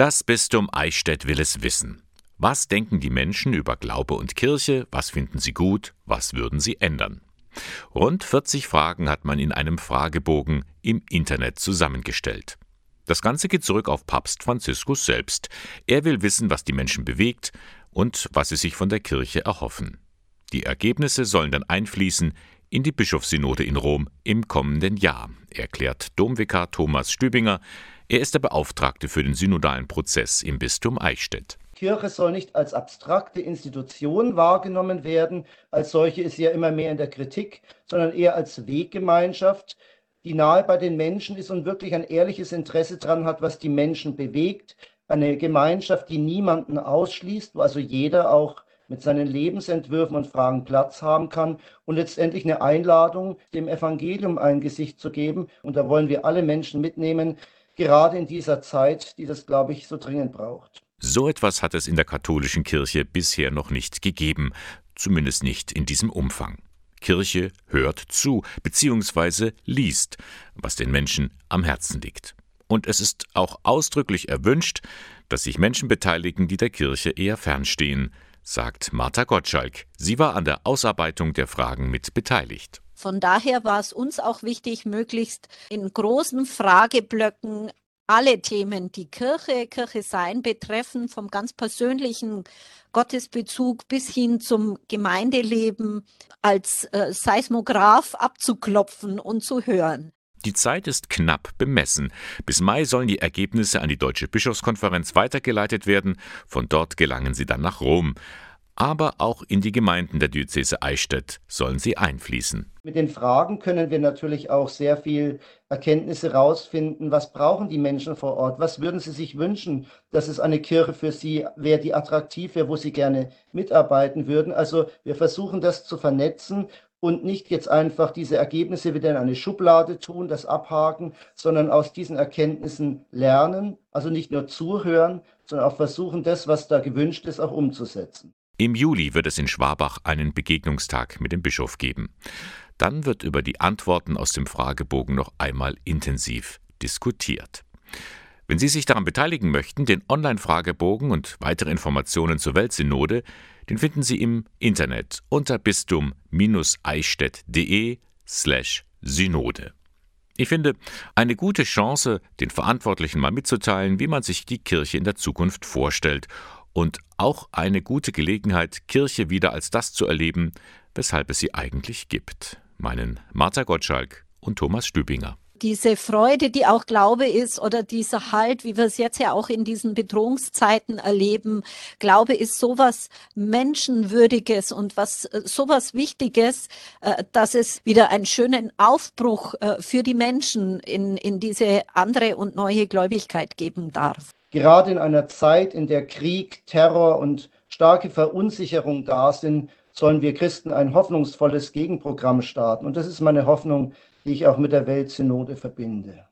Das Bistum Eichstätt will es wissen. Was denken die Menschen über Glaube und Kirche? Was finden sie gut? Was würden sie ändern? Rund 40 Fragen hat man in einem Fragebogen im Internet zusammengestellt. Das Ganze geht zurück auf Papst Franziskus selbst. Er will wissen, was die Menschen bewegt und was sie sich von der Kirche erhoffen. Die Ergebnisse sollen dann einfließen in die Bischofssynode in Rom im kommenden Jahr, erklärt Domvikar Thomas Stübinger. Er ist der Beauftragte für den synodalen Prozess im Bistum Eichstätt. Kirche soll nicht als abstrakte Institution wahrgenommen werden, als solche ist sie ja immer mehr in der Kritik, sondern eher als Weggemeinschaft, die nahe bei den Menschen ist und wirklich ein ehrliches Interesse daran hat, was die Menschen bewegt. Eine Gemeinschaft, die niemanden ausschließt, wo also jeder auch mit seinen Lebensentwürfen und Fragen Platz haben kann und letztendlich eine Einladung, dem Evangelium ein Gesicht zu geben. Und da wollen wir alle Menschen mitnehmen, gerade in dieser Zeit, die das, glaube ich, so dringend braucht. So etwas hat es in der katholischen Kirche bisher noch nicht gegeben, zumindest nicht in diesem Umfang. Kirche hört zu bzw. liest, was den Menschen am Herzen liegt. Und es ist auch ausdrücklich erwünscht, dass sich Menschen beteiligen, die der Kirche eher fernstehen, sagt Martha Gottschalk. Sie war an der Ausarbeitung der Fragen mit beteiligt. Von daher war es uns auch wichtig, möglichst in großen Frageblöcken alle Themen, die Kirche, Kirche sein betreffen, vom ganz persönlichen Gottesbezug bis hin zum Gemeindeleben als äh, Seismograph abzuklopfen und zu hören. Die Zeit ist knapp bemessen. Bis Mai sollen die Ergebnisse an die Deutsche Bischofskonferenz weitergeleitet werden. Von dort gelangen sie dann nach Rom aber auch in die Gemeinden der Diözese Eichstätt sollen sie einfließen. Mit den Fragen können wir natürlich auch sehr viel Erkenntnisse herausfinden. Was brauchen die Menschen vor Ort? Was würden sie sich wünschen, dass es eine Kirche für sie wäre, die attraktiv wäre, wo sie gerne mitarbeiten würden? Also wir versuchen das zu vernetzen und nicht jetzt einfach diese Ergebnisse wieder in eine Schublade tun, das abhaken, sondern aus diesen Erkenntnissen lernen, also nicht nur zuhören, sondern auch versuchen, das, was da gewünscht ist, auch umzusetzen. Im Juli wird es in Schwabach einen Begegnungstag mit dem Bischof geben. Dann wird über die Antworten aus dem Fragebogen noch einmal intensiv diskutiert. Wenn Sie sich daran beteiligen möchten, den Online-Fragebogen und weitere Informationen zur Weltsynode, den finden Sie im Internet unter bistum-eichstätt.de slash Synode. Ich finde, eine gute Chance, den Verantwortlichen mal mitzuteilen, wie man sich die Kirche in der Zukunft vorstellt und auch eine gute Gelegenheit, Kirche wieder als das zu erleben, weshalb es sie eigentlich gibt, meinen Martha Gottschalk und Thomas Stübinger diese Freude, die auch Glaube ist oder dieser Halt, wie wir es jetzt ja auch in diesen Bedrohungszeiten erleben. Glaube ist sowas Menschenwürdiges und was äh, sowas Wichtiges, äh, dass es wieder einen schönen Aufbruch äh, für die Menschen in, in diese andere und neue Gläubigkeit geben darf. Gerade in einer Zeit, in der Krieg, Terror und starke Verunsicherung da sind, sollen wir Christen ein hoffnungsvolles Gegenprogramm starten. Und das ist meine Hoffnung, die ich auch mit der Weltsynode verbinde.